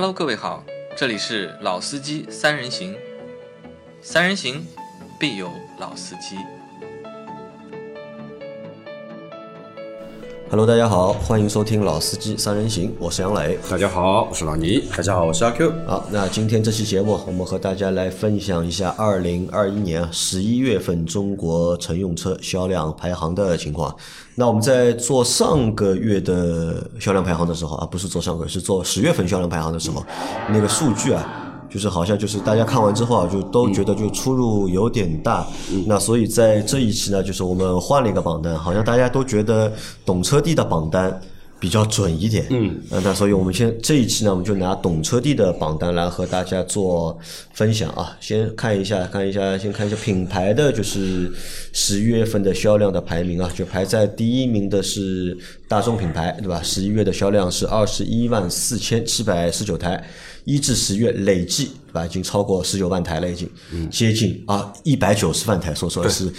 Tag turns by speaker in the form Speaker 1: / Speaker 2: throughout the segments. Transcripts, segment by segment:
Speaker 1: Hello，各位好，这里是老司机三人行，三人行必有老司机。
Speaker 2: Hello，大家好，欢迎收听《老司机三人行》，我是杨磊。
Speaker 3: 大家好，我是老倪。大家好，我是阿 Q。
Speaker 2: 好，那今天这期节目，我们和大家来分享一下二零二一年十一月份中国乘用车销量排行的情况。那我们在做上个月的销量排行的时候啊，不是做上个月，是做十月份销量排行的时候，那个数据啊。就是好像就是大家看完之后啊，就都觉得就出入有点大。那所以在这一期呢，就是我们换了一个榜单，好像大家都觉得懂车帝的榜单比较准一点。嗯，那所以我们先这一期呢，我们就拿懂车帝的榜单来和大家做分享啊。先看一下，看一下，先看一下品牌的就是十一月份的销量的排名啊，就排在第一名的是大众品牌，对吧？十一月的销量是二十一万四千七百十九台。一至十月累计对吧，已经超过十九万台了，已经接近啊一百九十万台，说说是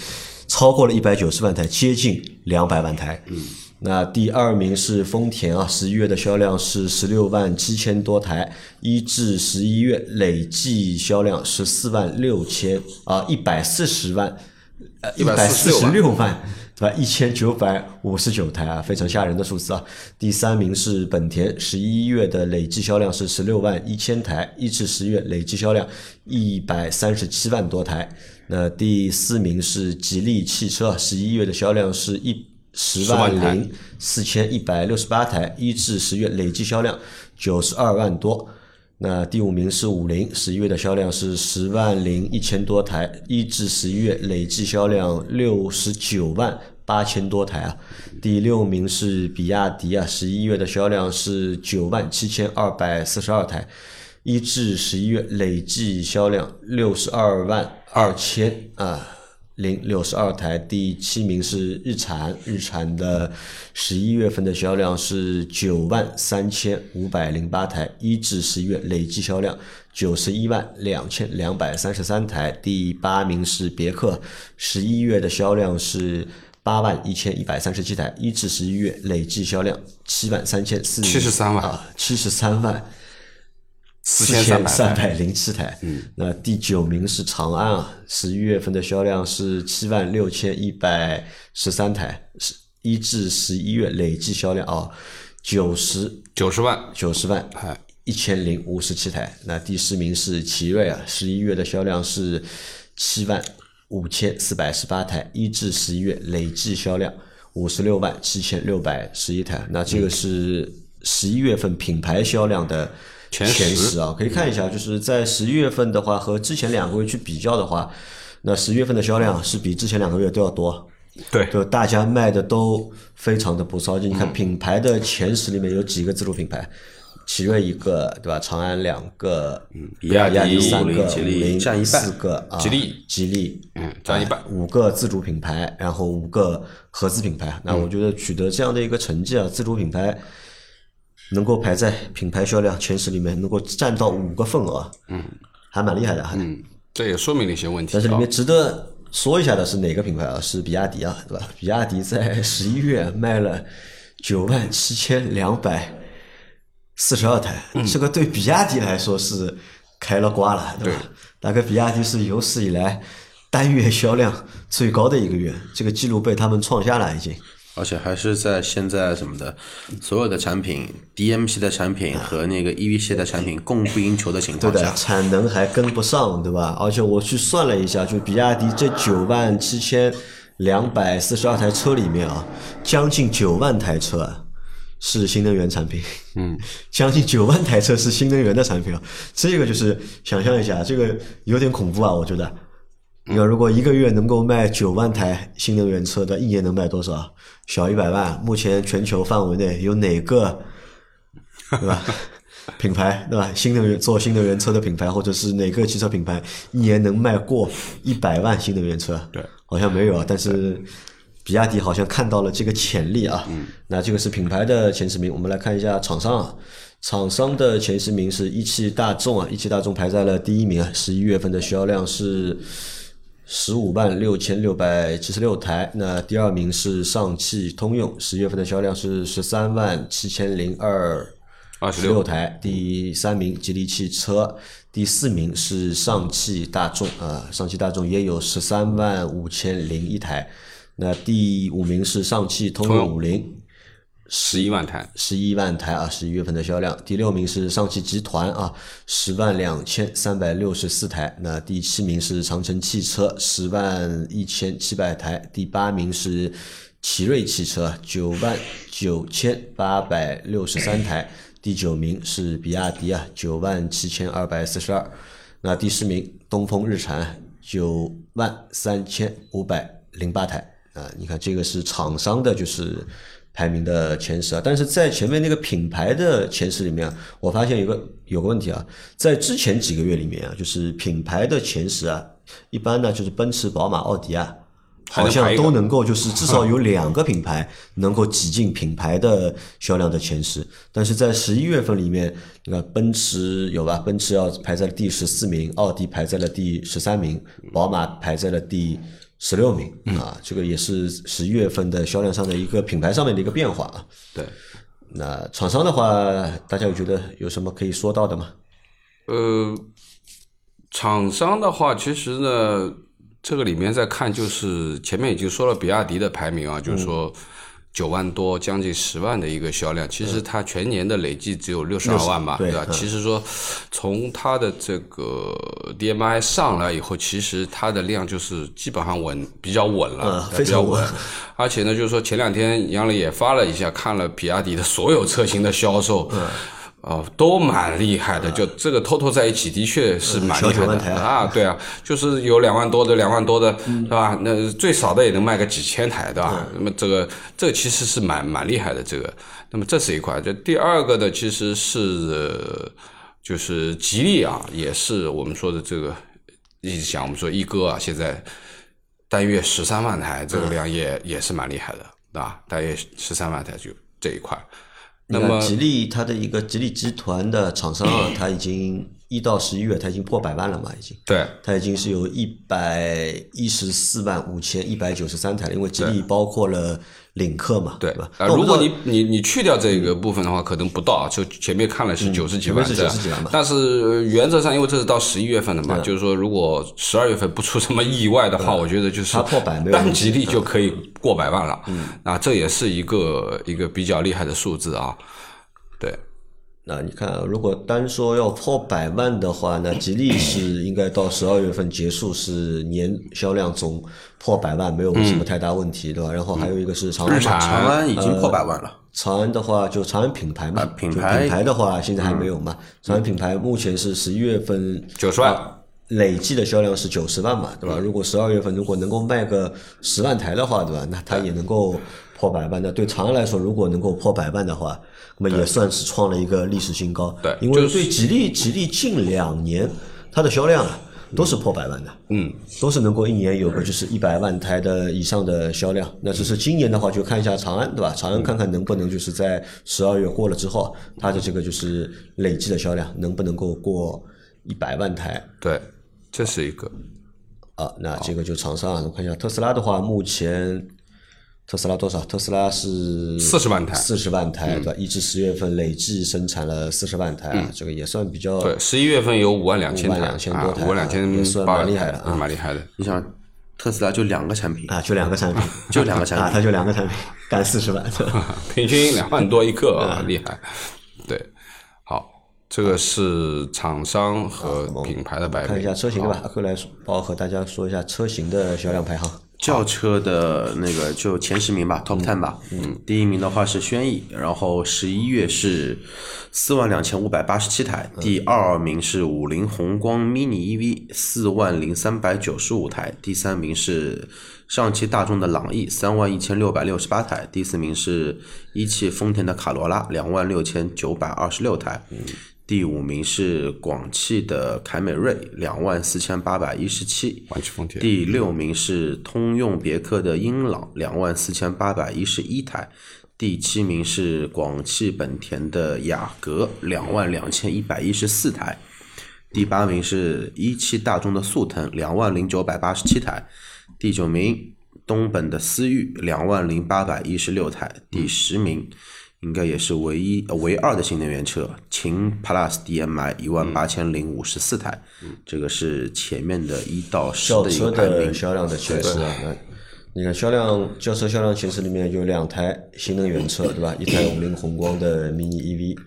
Speaker 2: 超过了一百九十万台，接近两百万台。嗯，那第二名是丰田啊，十一月的销量是十六万七千多台，一至十一月累计销量十四万六千啊一百四十万，呃一百四十六万。对吧？一千九百五十九台啊，非常吓人的数字啊！第三名是本田，十一月的累计销量是十六万一千台，一至十月累计销量一百三十七万多台。那第四名是吉利汽车，十一月的销量是一十万零四千一百六十八台，一至十月累计销量九十二万多。那第五名是五菱，十一月的销量是十万零一千多台，一至十一月累计销量六十九万八千多台啊。第六名是比亚迪啊，十一月的销量是九万七千二百四十二台，一至十一月累计销量六十二万二千啊。零六十二台，第七名是日产，日产的十一月份的销量是九万三千五百零八台，一至十一月累计销量九十一万两千两百三十三台。第八名是别克，十一月的销量是八万一千一百三十七台，一至十一月累计销量七万三千四
Speaker 3: 七十三万
Speaker 2: 啊，七十三万。
Speaker 3: 四
Speaker 2: 千
Speaker 3: 三
Speaker 2: 三百零七台，嗯，那第九名是长安啊，十一月份的销量是七万六千一百十三台，是一至十一月累计销量啊九十
Speaker 3: 九十万
Speaker 2: 九十万，
Speaker 3: 哎，
Speaker 2: 一千零五十七台。那第十名是奇瑞啊，十一月的销量是七万五千四百十八台，一至十一月累计销量五十六万七千六百十一台。那这个是十一月份品牌销量的。
Speaker 3: 前
Speaker 2: 十啊，可以看一下，就是在十一月份的话，和之前两个月去比较的话，那十一月份的销量是比之前两个月都要多。
Speaker 3: 对，
Speaker 2: 就大家卖的都非常的不错。就你看品牌的前十里面有几个自主品牌，奇瑞一个，对吧？长安两个，
Speaker 3: 嗯，
Speaker 2: 比亚
Speaker 3: 迪
Speaker 2: 三个，
Speaker 3: 吉利
Speaker 2: 占一半，四个啊，
Speaker 3: 吉利，
Speaker 2: 吉利，
Speaker 3: 嗯，占一半，
Speaker 2: 五个自主品牌，然后五个合资品牌。那我觉得取得这样的一个成绩啊，自主品牌。能够排在品牌销量前十里面，能够占到五个份额，
Speaker 3: 嗯，
Speaker 2: 还蛮厉害的，
Speaker 3: 嗯，这也说明了一些问题。
Speaker 2: 但是里面值得说一下的是哪个品牌啊？是比亚迪啊，对吧？比亚迪在十一月卖了九万七千两百四十二台，
Speaker 3: 嗯
Speaker 2: 这个对比亚迪来说是开了挂了，对吧？大概比亚迪是有史以来单月销量最高的一个月，这个记录被他们创下了，已经。
Speaker 4: 而且还是在现在什么的，所有的产品，DM 系的产品和那个 EV 系的产品供不应求的情况
Speaker 2: 下，对的，产能还跟不上，对吧？而且我去算了一下，就比亚迪这九万七千两百四十二台车里面啊，将近九万台车是新能源产品，
Speaker 3: 嗯，
Speaker 2: 将近九万台车是新能源的产品啊，这个就是想象一下，这个有点恐怖啊，我觉得。你看，如果一个月能够卖九万台新能源车的，一年能卖多少？小一百万。目前全球范围内有哪个，对吧？品牌对吧？新能源做新能源车的品牌，或者是哪个汽车品牌一年能卖过一百万新能源车？
Speaker 3: 对，
Speaker 2: 好像没有啊。但是比亚迪好像看到了这个潜力啊。
Speaker 3: 嗯。
Speaker 2: 那这个是品牌的前十名，我们来看一下厂商啊。厂商的前十名是一汽大众啊，一汽大众排在了第一名啊，十一月份的销量是。十五万六千六百七十六台，那第二名是上汽通用，十月份的销量是十三万七千零二
Speaker 3: 二十
Speaker 2: 六。台，第三名吉利汽车，第四名是上汽大众啊，上汽大众也有十三万五千零一台，那第五名是上汽通用五菱，
Speaker 3: 十一万台，
Speaker 2: 十一万台啊，十一月份的销量。第六名是上汽集团啊，十万两千三百六十四台。那第七名是长城汽车，十万一千七百台。第八名是奇瑞汽车，九万九千八百六十三台。第九名是比亚迪啊，九万七千二百四十二。那第十名东风日产，九万三千五百零八台。啊，你看这个是厂商的，就是排名的前十啊。但是在前面那个品牌的前十里面啊，我发现有个有个问题啊，在之前几个月里面啊，就是品牌的前十啊，一般呢就是奔驰、宝马、奥迪啊，好像都能够就是至少有两个品牌能够挤进品牌的销量的前十。但是在十一月份里面，你看奔驰有吧？奔驰要排在了第十四名，奥迪排在了第十三名，宝马排在了第。十六名啊，这个也是十一月份的销量上的一个品牌上面的一个变化啊。
Speaker 3: 对，
Speaker 2: 那厂商的话，大家有觉得有什么可以说到的吗？
Speaker 3: 呃，厂商的话，其实呢，这个里面在看，就是前面已经说了比亚迪的排名啊，就是说九万多，将近十万的一个销量，其实它全年的累计只有六十二万嘛，
Speaker 2: 对
Speaker 3: 吧？其实说从它的这个 DMI 上来以后，其实它的量就是基本上稳，比较稳了，
Speaker 2: 嗯非
Speaker 3: 比较
Speaker 2: 常稳
Speaker 3: 而且呢，就是说前两天杨磊也发了一下，看了比亚迪的所有车型的销售。
Speaker 2: 嗯
Speaker 3: 哦，都蛮厉害的，就这个 total 在一起的确是蛮厉害的
Speaker 2: 啊
Speaker 3: 啊，对啊，就是有两万多的，两万多的，对吧？那最少的也能卖个几千台，对吧？那么这个这个其实是蛮蛮厉害的，这个。那么这是一块，这第二个呢，其实是呃就是吉利啊，也是我们说的这个一直讲我们说一哥啊，现在单月十三万台，这个量也也是蛮厉害的，对吧？大约十三万台就这一块。那么
Speaker 2: 吉利它的一个吉利集团的厂商啊，它已经一到十一月，它已经破百万了嘛，已经。
Speaker 3: 对，
Speaker 2: 它已经是有一百一十四万五千一百九十三台了，因为吉利包括了领克嘛，
Speaker 3: 对
Speaker 2: 吧？
Speaker 3: 如果你你你去掉这个部分的话，可能不到，就前面看了是九十几万，
Speaker 2: 是
Speaker 3: 九
Speaker 2: 十几万嘛
Speaker 3: 但是呃原则上，因为这是到十一月份的嘛，就是说，如果十二月份不出什么意外的话，我觉得就是
Speaker 2: 它破百
Speaker 3: 单吉利就可以过百万了。嗯，那，这也是一个一个比较厉害的数字啊。对，
Speaker 2: 那你看啊，如果单说要破百万的话，那吉利是应该到十二月份结束是年销量总破百万，没有什么太大问题，对吧？然后还有一个是长安
Speaker 4: 长安已经破百万了。
Speaker 2: 长安的话就长安品牌嘛，
Speaker 4: 啊品牌
Speaker 2: 品牌的话现在还没有嘛。长安品牌目前是十一月份
Speaker 3: 九十万
Speaker 2: 啊累计的销量是九十万嘛，对吧？如果十二月份如果能够卖个十万台的话，对吧？那它也能够破百万。那对长安来说，如果能够破百万的话，那么也算是创了一个历史新高。
Speaker 3: 对
Speaker 2: 因为对吉利，吉利近两年它的销量啊都是破百万的。
Speaker 3: 嗯，
Speaker 2: 都是能够一年有个就是一百万台的以上的销量。那只是今年的话，就看一下长安，对吧？长安看看能不能就是在十二月过了之后，它的这个就是累计的销量能不能够过一百万台
Speaker 3: 对，这是一个。
Speaker 2: 啊？那这个就长沙啊，我看一下特斯拉的话，目前特斯拉多少？特斯拉是
Speaker 3: 四十万台
Speaker 2: 四十万台，对吧？一至十月份累计生产了四十万台啊，这个也算比较
Speaker 3: 对，十一月份有五万两千台
Speaker 2: ，52,000
Speaker 3: 啊
Speaker 2: 多，台
Speaker 3: 五万两千
Speaker 2: 也算蛮厉害的啊
Speaker 3: 台蛮厉害的。
Speaker 4: 你想，特斯拉就两个产品，
Speaker 2: 啊，就两个产品，
Speaker 4: 就两个产品
Speaker 2: 啊，它就两个产品，干四十万。
Speaker 3: 平均两万多一个
Speaker 2: 嗯
Speaker 3: 啊，厉害。对，好，这个是厂商和品牌的排名。
Speaker 2: 看一下车型对吧？阿克来帮我和大家说一下车型的销量排行。
Speaker 4: 轿车的那个就前十名吧，Top Ten 吧。嗯，第一名的话是轩逸，然后十一月是四万两千五百八十七台，第二名是五菱宏光 mini EV 四万零三百九十五台，第三名是上汽大众的朗逸三万一千六百六十八台，第四名是一汽丰田的卡罗拉两万六千九百二十六台。第五名是广汽的凯美瑞，两万四千八百一十七。第六名是通用别克的英朗，两万四千八百一十一台。第七名是广汽本田的雅阁，两万两千一百一十四台。第八名是一汽大众的速腾，两万零九百八十七台。第九名东本的思域，两万零八百一十六台。第十名应该也是唯一呃唯二的新能源车，秦 Plus DM-i 一万八千零五十四台，这个是前面的一到十的一个排名
Speaker 2: 的。销量的前十啊，那你看销量轿车销量前十里面有两台新能源车，对吧？一台五菱宏光的 mini EV，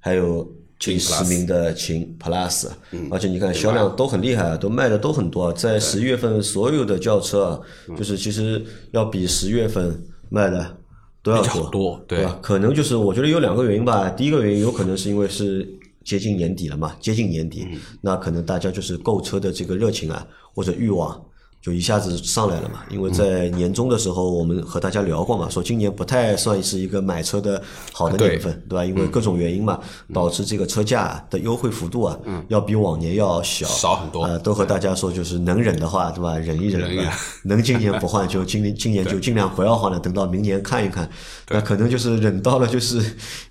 Speaker 2: 还有第十名的秦 Plus，而且你看销量都很厉害啊，都卖的都很多啊，在十一月份所有的轿车啊，就是其实要比十月份卖的都要
Speaker 3: 比较
Speaker 2: 多，
Speaker 3: 多对
Speaker 2: 对吧？可能就是我觉得有两个原因吧，第一个原因有可能是因为是接近年底了嘛，接近年底，那可能大家就是购车的这个热情啊或者欲望。就一下子上来了嘛，因为在年终的时候，我们和大家聊过嘛，说今年不太算是一个买车的好的年份，对吧？因为各种原因嘛，导致这个车价的优惠幅度啊，要比往年要小。
Speaker 3: 少很多。
Speaker 2: 呃，都和大家说，就是能忍的话，对吧？忍一忍，能今年不换 就今年今年就尽量不要换了，等到明年看一看。那可能就是忍到了就是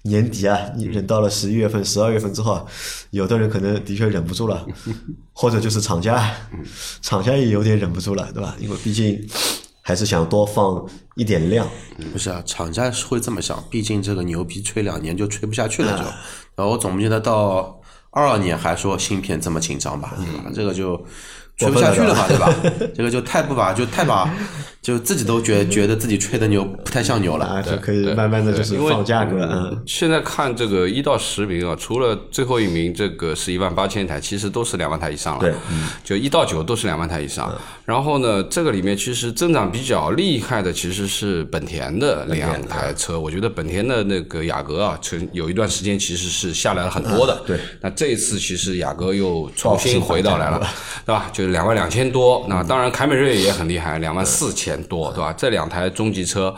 Speaker 2: 年底啊，你忍到了十一月份、十二月份之后，有的人可能的确忍不住了，或者就是厂家，厂家也有点忍不住了，对吧？因为毕竟还是想多放一点量。
Speaker 4: 不是啊，厂家是会这么想，毕竟这个牛逼吹两年就吹不下去了就。然后我总不记得到二二年还说芯片这么紧张吧，对吧？这个就吹不下去了嘛，对吧？这个就太不把，就太把，就自己都觉觉得自己吹的牛不太像牛了。
Speaker 2: 啊，就可以慢慢的就是
Speaker 3: 因为
Speaker 2: 放价格，嗯，
Speaker 3: 现在看这个一到十名啊，除了最后一名这个是一万八千台，其实都是两万台以上了。
Speaker 2: 对，
Speaker 3: 就一到九都是两万台以上。然后呢，这个里面其实增长比较厉害的其实是本田的两台车。我觉得本田的那个雅阁啊，曾有一段时间其实是下来了很多的。
Speaker 2: 对，
Speaker 3: 那这一次其实雅阁又重新回到来了，对吧？就是两万两千多。那当然凯美瑞也很厉害，两万四千多，对吧？这两台中级车。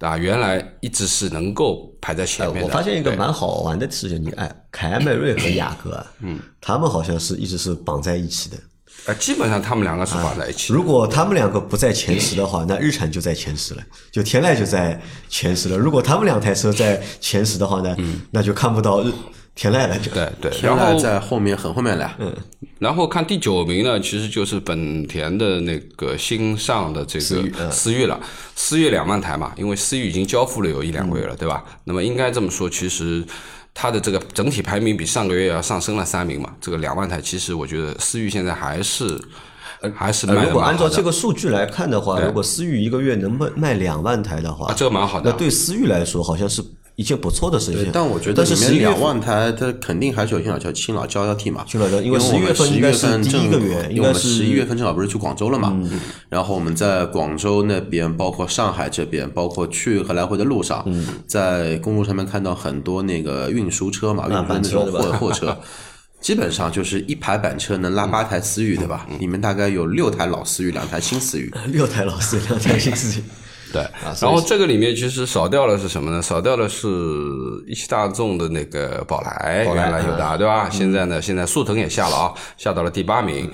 Speaker 3: 啊，原来一直是能够排在前面的。
Speaker 2: 我发现一个蛮好玩的事情，你哎，凯美瑞和雅阁，嗯，他们好像是一直是绑在一起的。
Speaker 3: 呃，基本上他们两个是绑在一起的。
Speaker 2: 如果他们两个不在前十的话，那日产就在前十了，就天籁就在前十了。如果他们两台车在前十的话呢，那就看不到日天籁了，就
Speaker 3: 对对，
Speaker 4: 天
Speaker 3: 然后
Speaker 4: 籁在后面很后面了，嗯，
Speaker 3: 然后看第九名呢，其实就是本田的那个新上的这个思域了，思域两万台嘛，因为思域已经交付了有一两个月了，对吧？那么应该这么说，其实它的这个整体排名比上个月要上升了三名嘛，这个两万台，其实我觉得思域现在还是还是卖
Speaker 2: 呃
Speaker 3: 的
Speaker 2: 如果按照这
Speaker 3: 个
Speaker 2: 个数据来看的话，如果思域一个月能卖卖两万台的话，
Speaker 3: 啊这个蛮好的
Speaker 2: 那对思域来说，好像是一件不错的事情。
Speaker 4: 但我觉得里面两万台，它肯定还是有些老交新老交交替嘛。
Speaker 2: 新老交因为11
Speaker 4: 因我们
Speaker 2: 月份
Speaker 4: 十一
Speaker 2: 应该是第一
Speaker 4: 月份正
Speaker 2: 个月应
Speaker 4: 因为我们十一月份正好不是去广州了嘛，然后我们在广州那边，包括上海这边，包括去和来回的路上，
Speaker 2: 嗯
Speaker 4: 在公路上面看到很多那个运输车嘛，运输那种货货车。基本上就是一排板车能拉八台思域，对吧？里面大概有六台老思域，两台新思域。
Speaker 2: 六台老思域，两台新司机，
Speaker 3: 对，然后这个里面其实少掉了是什么呢？少掉了是一汽大众的那个宝来，
Speaker 2: 宝来
Speaker 3: 原来有的，对吧？现在呢，现在速腾也下了啊，下到了第八名。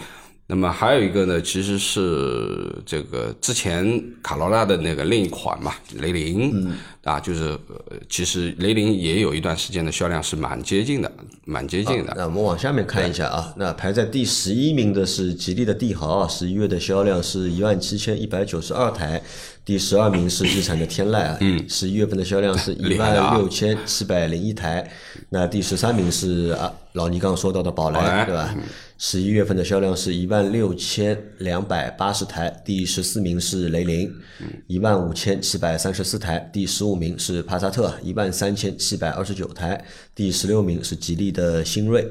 Speaker 3: 那么还有一个呢，其实是这个之前卡罗拉的那个另一款嘛，雷凌，嗯。啊，就是呃其实雷凌也有一段时间的销量是蛮接近的，蛮接近的。
Speaker 2: 那我们往下面看一下啊，那排在第十一名的是吉利的帝豪啊，十一月的销量是一万七千一百九十二台，第十二名是日产的天籁啊，嗯，十一月份的销量是 一万六千七百零一台，那第十三名是啊老倪刚刚说到的宝
Speaker 3: 来，
Speaker 2: 对吧？十一月份的销量是一万六千两百八十台，第十四名是雷凌，一万五千七百三十四台，第十五名是帕萨特，一万三千七百二十九台，第十六名是吉利的新锐，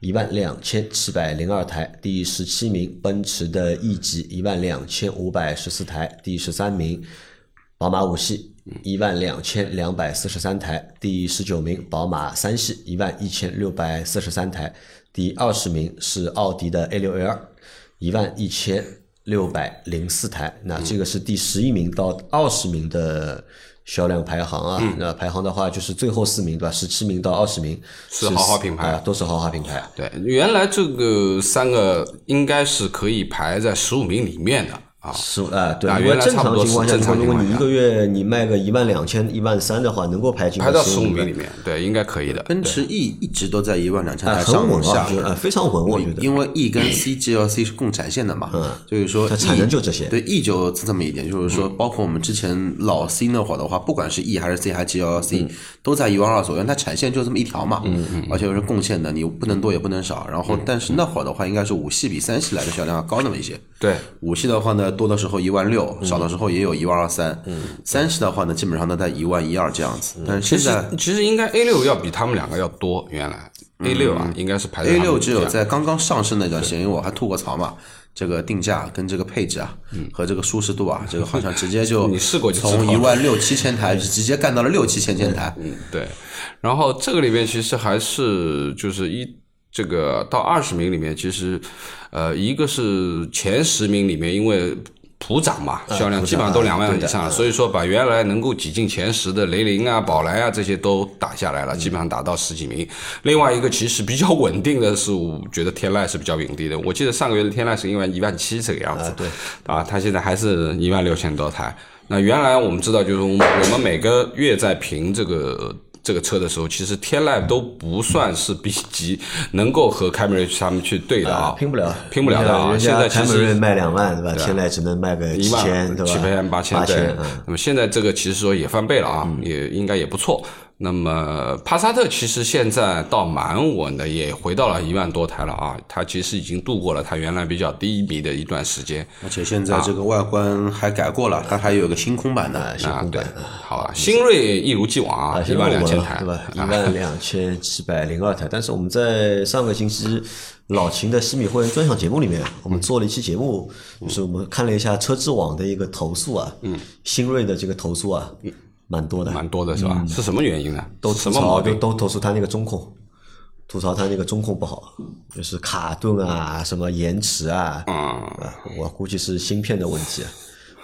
Speaker 2: 一万两千七百零二台，第十七名奔驰的 E 级，一万两千五百十四台，第十三名宝马五系。一万两千两百四十三台，第十九名宝马三系一万一千六百四十三台，第二十名是奥迪的 A 六 L，一万一千六百零四台。那这个是第十一名到二十名的销量排行啊。那排行的话就是最后四名对吧？十七名到二十名
Speaker 3: 是豪华品牌
Speaker 2: 啊，都是豪华品牌。
Speaker 3: 对，原来这个三个应该是可以排在十五名里面的啊。
Speaker 2: 是啊，对，
Speaker 3: 啊
Speaker 2: 因为正常情况下，
Speaker 3: 是正常
Speaker 2: 如果你一个月你卖个一万两千、一万三的话，能够排进
Speaker 3: 排到十五名里面，对，应该可以的。
Speaker 4: 奔驰 E 一直都在一万两千
Speaker 2: 哎，
Speaker 4: 台上下，
Speaker 2: 呃非常稳，我觉得。
Speaker 4: 因为 E 跟 C GLC 是共产线的嘛，所以说
Speaker 2: 它产
Speaker 4: E-
Speaker 2: 能就这些
Speaker 4: 对 E 就这么一点，就是说，包括我们之前老 C 那会儿的话，不管是 E 还是 C 还是 GLC，都在一万二左右，它产线就这么一条嘛，而且又是共线的，你不能多也不能少。然后，但是那会儿的话，应该是五系比三系来的销量要高那么一些。
Speaker 3: 对，
Speaker 4: 五系的话呢，多的时候一万六，少的时候也有一万二三。三系的话呢，基本上都在一万一二这样子。但是现在
Speaker 3: 其实应该 A 六要比他们两个要多，原来。A 六啊应该是排在
Speaker 4: A 六只有在刚刚上市那段时间，因为我还吐过槽嘛，这个定价跟这个配置啊，和这个舒适度啊，这个好像直接就
Speaker 3: 你试过就
Speaker 4: 从一万六七千台直接干到了六七千千台。
Speaker 3: 对，然后这个里面其实还是就是一这个到二十名里面，其实呃一个是前十名里面，因为普涨嘛，销量基本上都两万以上，所以说把原来能够挤进前十的雷凌啊、宝来啊这些都打下来了，基本上打到十几名。另外一个其实比较稳定的是，我觉得天籁是比较稳定的。我记得上个月的天籁是因为一万七这个样子，
Speaker 2: 对，
Speaker 3: 啊，它现在还是一万六千多台。那原来我们知道，就是我们每个月在评这个这个车的时候，其实天籁都不算是 B 级，能够和凯美瑞他们去对的啊，
Speaker 2: 拼不了，
Speaker 3: 拼不了的啊。现在
Speaker 2: 凯美瑞
Speaker 3: 实
Speaker 2: 卖两万，对吧？天籁只能卖个
Speaker 3: 一万
Speaker 2: 七千，对吧？
Speaker 3: 七千、八千，对
Speaker 2: 八千，。嗯
Speaker 3: 那么现在这个其实说也翻倍了啊，也应该也不错。那么帕萨特其实现在倒蛮稳的，也回到了一万多台了啊。它其实已经度过了它原来比较低迷的一段时间。
Speaker 4: 而且现在这个外观还改过了，它还有个星空版的。
Speaker 2: 星空版
Speaker 3: 好吧，新锐一如既往啊，一万两千台，
Speaker 2: 对吧？一万两千七百零二台。但是我们在上个星期老秦的西米会员专享节目里面，我们做了一期节目，就是我们看了一下车之网的一个投诉啊，嗯，新锐的这个投诉啊，蛮多的，
Speaker 3: 蛮多的是吧？是什么原因呢？
Speaker 2: 都
Speaker 3: 什么毛病？
Speaker 2: 都投诉他那个中控，吐槽他那个中控不好，就是卡顿啊，什么延迟啊，
Speaker 3: 嗯，
Speaker 2: 啊，我估计是芯片的问题啊。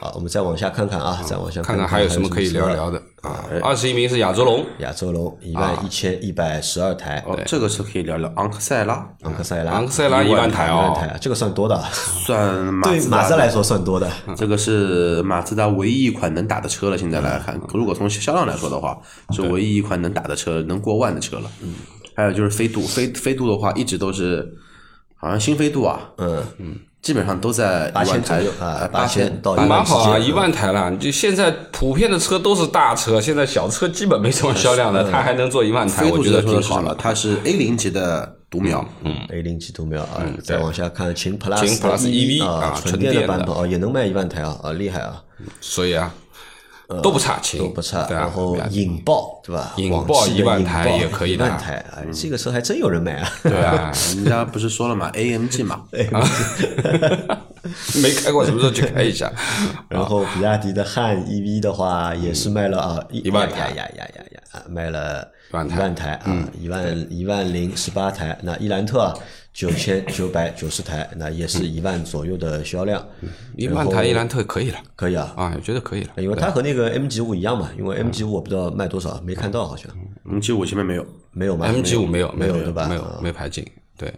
Speaker 2: 好，我们再往下看看啊，再往下看
Speaker 3: 看看还有什么可以聊聊的啊？二十一名是亚洲龙，
Speaker 2: 亚洲龙一万一千一百十二台，
Speaker 4: 哦，这个是可以聊聊昂克赛拉，
Speaker 2: 昂克赛拉，
Speaker 3: 昂克赛拉一万台
Speaker 2: 啊，这个算多的？啊，
Speaker 4: 算马
Speaker 2: 对
Speaker 4: 自达。的
Speaker 2: 马自来说算多的。
Speaker 4: 这个是马自达唯一一款能打的车了。现在来看，如果从销量来说的话，是唯一一款能打的车，能过万的车了。嗯，还有就是飞度，飞飞度的话，一直都是好像新飞度啊，
Speaker 2: 嗯。
Speaker 4: 嗯，基本上都在一
Speaker 2: 八千
Speaker 4: 万台
Speaker 2: 左右啊
Speaker 4: 呃
Speaker 2: 八千
Speaker 4: 千
Speaker 2: 到
Speaker 3: 蛮好啊，一万台了。就现在普遍的车都是大车，现在小车基本没什么销量了，它还能做一万台，我觉得？挺好了。
Speaker 4: 它是 A 零级的独苗，嗯
Speaker 2: ，A 零级独苗啊，再往下看秦 Plus
Speaker 3: 秦 Plus EV
Speaker 2: 啊，
Speaker 3: 啊
Speaker 2: 纯电
Speaker 3: 的
Speaker 2: 版本啊，也能卖一万台啊，啊，厉害啊，
Speaker 3: 所以啊，都不差，秦
Speaker 2: 都不差。
Speaker 3: 对啊
Speaker 2: 然后引爆对吧？
Speaker 3: 引爆一万台也可以的
Speaker 2: 一万台，哎，这个车还真有人买啊。
Speaker 3: 对啊，
Speaker 4: 人家不是说了嘛，AMG 嘛
Speaker 3: 没开过，什么时候去开一下？
Speaker 2: 然后比亚迪的汉 EV 的话，也是卖了啊一
Speaker 3: 一万台
Speaker 2: 呀呀呀呀卖了
Speaker 3: 万台嗯
Speaker 2: 一万台啊，一万一万零十八台。那伊兰特九千九百九十台，那也是一万左右的销量。
Speaker 3: 一万台伊兰特可以了
Speaker 2: 可以啊，
Speaker 3: 啊，我觉得可以了。
Speaker 2: 因为它和那个 MG 五一样嘛，因为 MG 五我不知道卖多少，没看到好像
Speaker 4: MG 五前面没有，
Speaker 2: 没有吗
Speaker 3: MG 五没有
Speaker 2: 没
Speaker 3: 有
Speaker 2: 对吧？
Speaker 3: 没有
Speaker 2: 啊
Speaker 3: 没排进，对。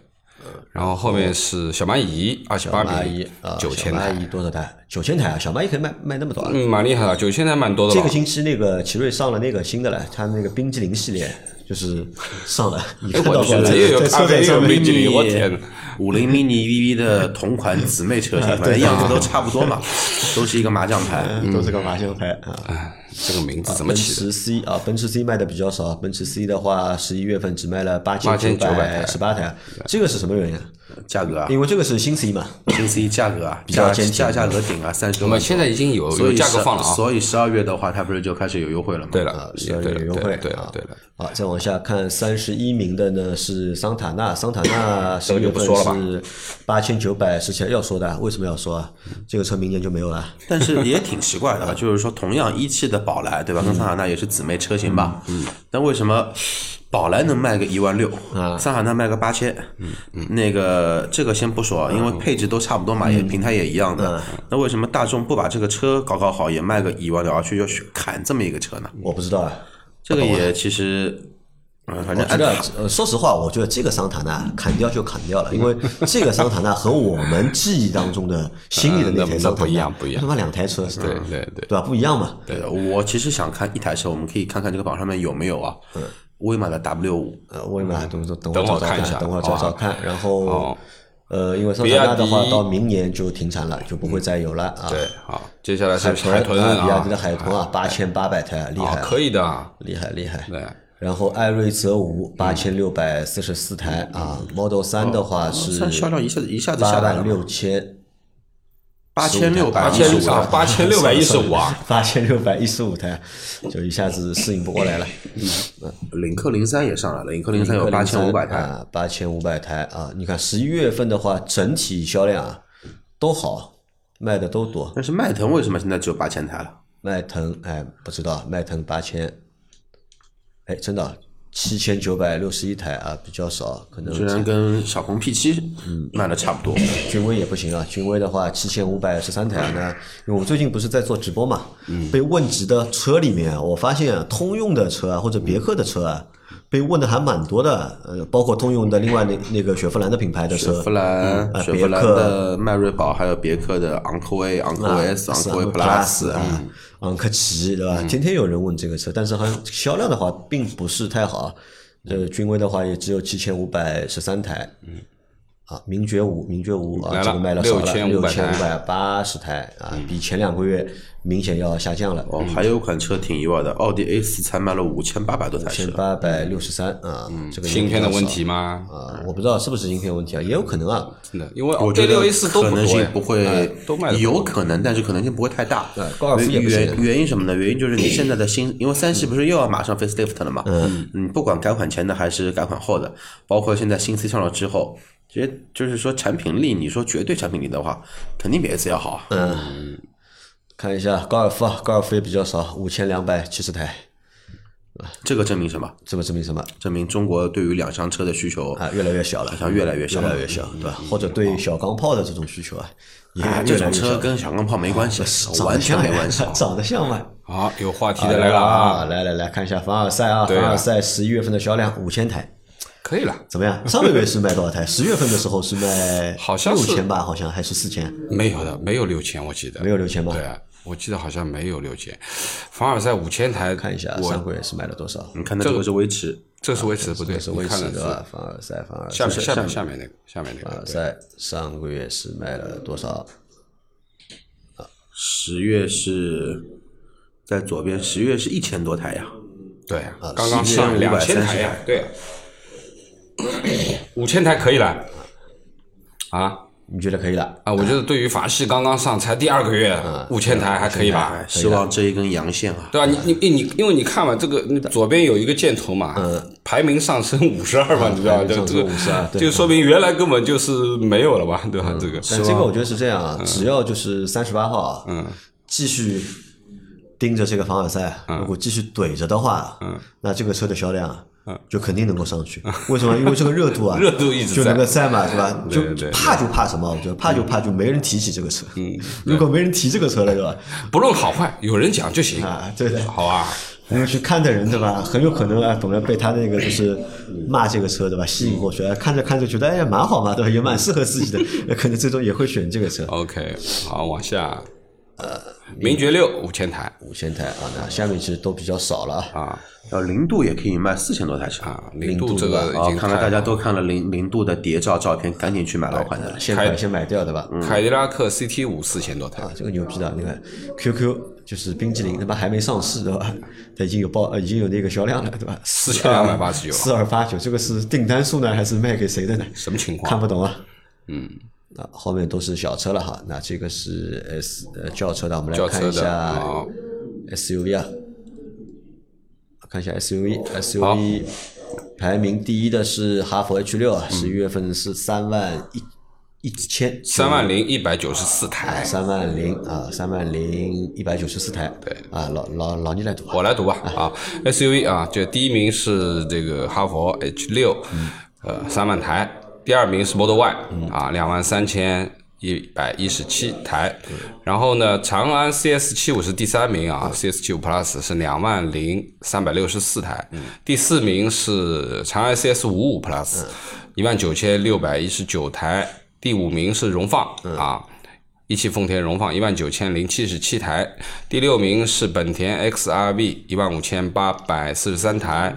Speaker 3: 然后后面是小蚂蚁二十八
Speaker 2: 小蚂蚁
Speaker 3: 名
Speaker 2: 啊，
Speaker 3: 九千台
Speaker 2: 小蚂，蚁多少台？九千台啊，小蚂蚁可以卖卖那么多啊。
Speaker 3: 嗯，蛮厉害的，九千台蛮多的
Speaker 2: 这个。星期那个奇瑞上了那个新的了，它那个冰激凌系列就是上来，你看到过吗
Speaker 3: 我的天哪又有
Speaker 2: 在
Speaker 3: 咖啡又有
Speaker 2: 车展上
Speaker 3: 我天
Speaker 4: 五菱 mini VV 的同款姊妹车型，反正样子都差不多嘛，都是一个麻将牌。
Speaker 2: 都是个麻将牌啊。
Speaker 3: 哎，这个名字怎么
Speaker 2: 奔
Speaker 3: 起的？
Speaker 2: 驰 C 啊，奔驰 C 卖的比较少，奔驰 C 的话，十一月份只卖了八千九百十八台，这个是什么原因啊？
Speaker 4: 价格啊，
Speaker 2: 因为这个是新 C 嘛，
Speaker 4: 新 C 价格啊，
Speaker 2: 比较
Speaker 4: 价
Speaker 2: 坚
Speaker 4: 价价格顶啊，三十多万。
Speaker 3: 我们现在已经有有
Speaker 4: 所以
Speaker 3: 价格放了啊。
Speaker 4: 所以十二月的话，它不是就开始有优惠了吗？
Speaker 3: 对了
Speaker 2: 啊，，十二月有优惠
Speaker 3: 对了
Speaker 2: 啊
Speaker 3: 对了。
Speaker 2: 好，再往下看，三十一名的呢是桑塔纳，桑塔纳 十月份
Speaker 3: 不说了吧
Speaker 2: 是八千九百十七，要说的，为什么要说啊？这个车明年就没有了。
Speaker 4: 但是也挺奇怪的啊，就是说同样一汽的宝来，对吧？跟桑塔纳也是姊妹车型吧？嗯。但为什么宝来能卖个一万六，桑塔纳卖个八千？嗯那个这个先不说，因为配置都差不多嘛，也平台也一样的。那为什么大众不把这个车搞搞好，也卖个一万六，而去要去砍这么一个车呢？
Speaker 2: 我不知道啊，
Speaker 4: 这个也其实嗯，反正按
Speaker 2: 我觉得，呃，说实话，我觉得这个桑塔纳砍掉就砍掉了，因为这个桑塔纳和我们记忆当中的心里的那台
Speaker 3: 嗯那
Speaker 2: 桑塔纳
Speaker 3: 不一样不一样
Speaker 2: 他妈两台车是吧？
Speaker 3: 对对对
Speaker 2: 对吧？不一样嘛。
Speaker 4: 对，我其实想看一台车，我们可以看看这个榜上面有没有啊？威马的 W 五，
Speaker 2: 呃，我也买，等等等
Speaker 3: 等
Speaker 2: 会找找
Speaker 3: 看一下。
Speaker 2: 等会儿找找看。然后
Speaker 3: 哦，
Speaker 2: 呃，因为桑塔纳的话到明年就停产了，就不会再有了啊。
Speaker 3: 对，好，接下来是
Speaker 2: 海
Speaker 3: 海豚
Speaker 2: 啊，比亚迪的
Speaker 3: 啊，
Speaker 2: 海豚啊，八千八百台，厉害。
Speaker 3: 可以的。啊，
Speaker 2: 厉害厉害。
Speaker 3: 对，
Speaker 2: 然后艾瑞泽五八千六百四十四台啊，Model 三的话是
Speaker 4: 算销量一下子一下子
Speaker 2: 八
Speaker 4: 下来
Speaker 2: 六千
Speaker 4: 八千六百
Speaker 3: 八
Speaker 4: 一十五
Speaker 3: 千啊，八千六百一十五啊，
Speaker 2: 八千六百一十五台，就一下子适应不过来了。
Speaker 4: 领克零三也上来了，领克零三有八千五百台，
Speaker 2: 啊，八千五百台啊！你看十一月份的话，整体销量啊都好，卖的都多。
Speaker 4: 但是迈腾为什么现在只有八千台了？
Speaker 2: 迈腾哎，不知道迈腾八千，哎，真的七千九百六十一台啊，比较少，可能
Speaker 4: 虽然跟小鹏 P 七嗯卖的差不多。
Speaker 2: 君威也不行啊，君威的话七千五百十三台啊，那因为我最近不是在做直播嘛，嗯被问及的车里面啊，我发现啊，通用的车啊或者别克的车啊，被问的还蛮多的，呃，包括通用的另外那那个雪佛兰的品牌的车，
Speaker 4: 雪佛兰、
Speaker 2: 啊
Speaker 4: 雪佛兰的迈锐宝，还有别克的昂科威、昂科威 S、昂科威 Plus
Speaker 2: 啊
Speaker 4: 啊，，
Speaker 2: 昂科旗对吧？天天有人问这个车，但是好像销量的话并不是太好。呃，君威的话也只有七千五百十三台，嗯，啊，名爵五，名爵五啊，这个卖了少了，六
Speaker 3: 6500
Speaker 2: 千五百八十台啊，比前两个月明显要下降了。
Speaker 4: 哦，还有款车挺意外的，奥迪 A 四才卖了五千八百多台
Speaker 2: 千
Speaker 4: 车。
Speaker 2: 八百六十三啊，这个也
Speaker 3: 芯片的问题吗？
Speaker 2: 啊，我不知道是不是芯片问题啊，也有可能啊。
Speaker 3: 真的，因为
Speaker 4: 我觉
Speaker 3: A
Speaker 4: 得
Speaker 3: 六 A 四都
Speaker 4: 可能性
Speaker 3: 不
Speaker 4: 会
Speaker 3: 哎，都卖的
Speaker 4: 有可能，但是可能性不会太大。
Speaker 2: 对高尔夫也
Speaker 4: 原原因什么呢？原因就是你现在的新，因为三系不是又要马上 facelift 了嘛？嗯，你不管改款前的还是改款后的，包括现在新 C 上了之后，其实就是说产品力，你说绝对产品力的话，肯定比 S 要好啊。
Speaker 2: 嗯看一下高尔夫啊，高尔夫也比较少，五千两百七十台，
Speaker 4: 这个证明什么？
Speaker 2: 这个证明什么？
Speaker 4: 证明中国对于两厢车的需求
Speaker 2: 啊，越来越小了，
Speaker 4: 好像越来越小了
Speaker 2: 越来越小，对吧？或者对小钢炮的这种需求啊，也
Speaker 4: 哎，这种。车跟小钢炮没关系，完全没关系。
Speaker 2: 长得像嘛。
Speaker 3: 好，有话题的来了啊，
Speaker 2: 来来来看一下凡尔赛
Speaker 3: 啊
Speaker 2: 凡尔赛十一月份的销量五千台，
Speaker 3: 可以了，
Speaker 2: 怎么样？上个月是卖多少台？十月份的时候是卖
Speaker 3: 好像是
Speaker 2: 六千吧，好像还是四千，
Speaker 3: 没有的，没有六千，我记得
Speaker 2: 没有六千吧？
Speaker 3: 对啊，我记得好像没有六千。凡尔赛五千台，
Speaker 2: 看一下上个月是卖了多少？
Speaker 4: 你看的这个是维持，
Speaker 3: 这是维持不对，
Speaker 2: 是威
Speaker 3: 你看的
Speaker 2: 驰对吧？凡尔赛，凡尔赛
Speaker 3: 下面下面下面那个下面那个
Speaker 2: 凡尔赛上个月是卖了多少？
Speaker 4: 啊十月是在左边，十月是一千多台呀。
Speaker 3: 对啊，刚刚上两千台呀，对啊，五千台可以了啊
Speaker 2: 你觉得可以了？
Speaker 3: 啊！我觉得对于法系刚刚上才第二个月，五千台还可以吧？
Speaker 4: 哎希望这一根阳线啊，
Speaker 3: 对吧？你你你，因为你看嘛，这个左边有一个箭头嘛，排名上升五十二嘛，你知道吧？
Speaker 2: 排名
Speaker 3: 就
Speaker 2: 上升52
Speaker 3: 这个
Speaker 2: 对
Speaker 3: 就说明原来根本就是没有了吧，对吧？这个
Speaker 2: 但这个我觉得是这样啊，只要就是三十八号啊，
Speaker 3: 嗯，
Speaker 2: 继续盯着这个凡尔赛，如果继续怼着的话，嗯，那这个车的销量啊。就肯定能够上去，为什么？因为这个热度啊，
Speaker 3: 热度一直
Speaker 2: 就
Speaker 3: 在
Speaker 2: 能够在嘛，是吧？就
Speaker 3: 对对
Speaker 2: 怕就怕什么？我觉得怕就怕就没人提起这个车。嗯，如果没人提这个车了，对吧？
Speaker 3: 不论好坏，有人讲就行，
Speaker 2: 啊，对的。
Speaker 3: 好吧？
Speaker 2: 因为去看的人对吧，很有可能啊，本来被他那个就是骂这个车对吧吸引过去，哎看着看着觉得哎呀蛮好嘛，对吧？也蛮适合自己的，那 可能最终也会选这个车。
Speaker 3: OK，好，往下，呃，名爵六五千台
Speaker 2: 五千台啊，那下面其实都比较少了啊。
Speaker 3: 啊
Speaker 4: 要零度也可以卖四千多台车。
Speaker 3: 啊，零
Speaker 2: 度
Speaker 3: 度这个
Speaker 4: 啊
Speaker 3: 已经，太
Speaker 4: 看来大家都看了零零度的谍照照片，赶紧去买老款的。
Speaker 2: 现款先买掉对吧？
Speaker 3: 凯迪拉克 CT 五四千多台
Speaker 2: 啊，，这个牛逼的，你看 QQ 就是冰激凌，他妈还没上市对吧？它已经有报，呃已经有那个销量了对吧？
Speaker 3: 四千两百八十九
Speaker 2: 四二八九，这个是订单数呢，还是卖给谁的呢？
Speaker 3: 什么情况？
Speaker 2: 看不懂啊。嗯，啊，后面都是小车了哈。那这个是 S 呃轿车的，我们来看一下 SUV 啊，看一下 SUV，SUV 排名第一的是哈弗 H 六啊，十一月份是三万一一千
Speaker 3: 三万零一百九十四台，
Speaker 2: 三万零啊，三万零一百九十四台。
Speaker 3: 对。
Speaker 2: 啊，老老老倪来读啊。
Speaker 3: 我来读吧啊，SUV 啊，这第一名是这个哈佛 H 六，呃，三万台，第二名是 Model Y 啊，两万三千一百一十七台。然后呢，长安 CS 七五是第三名啊，CS 七五 Plus 是两万零三百六十四台。第四名是长安 CS 五五 Plus，一万九千六百一十九台。第五名是荣放啊。一汽丰田荣放一万九千零七十七台，第六名是本田 XRV 一万五千八百四十三台，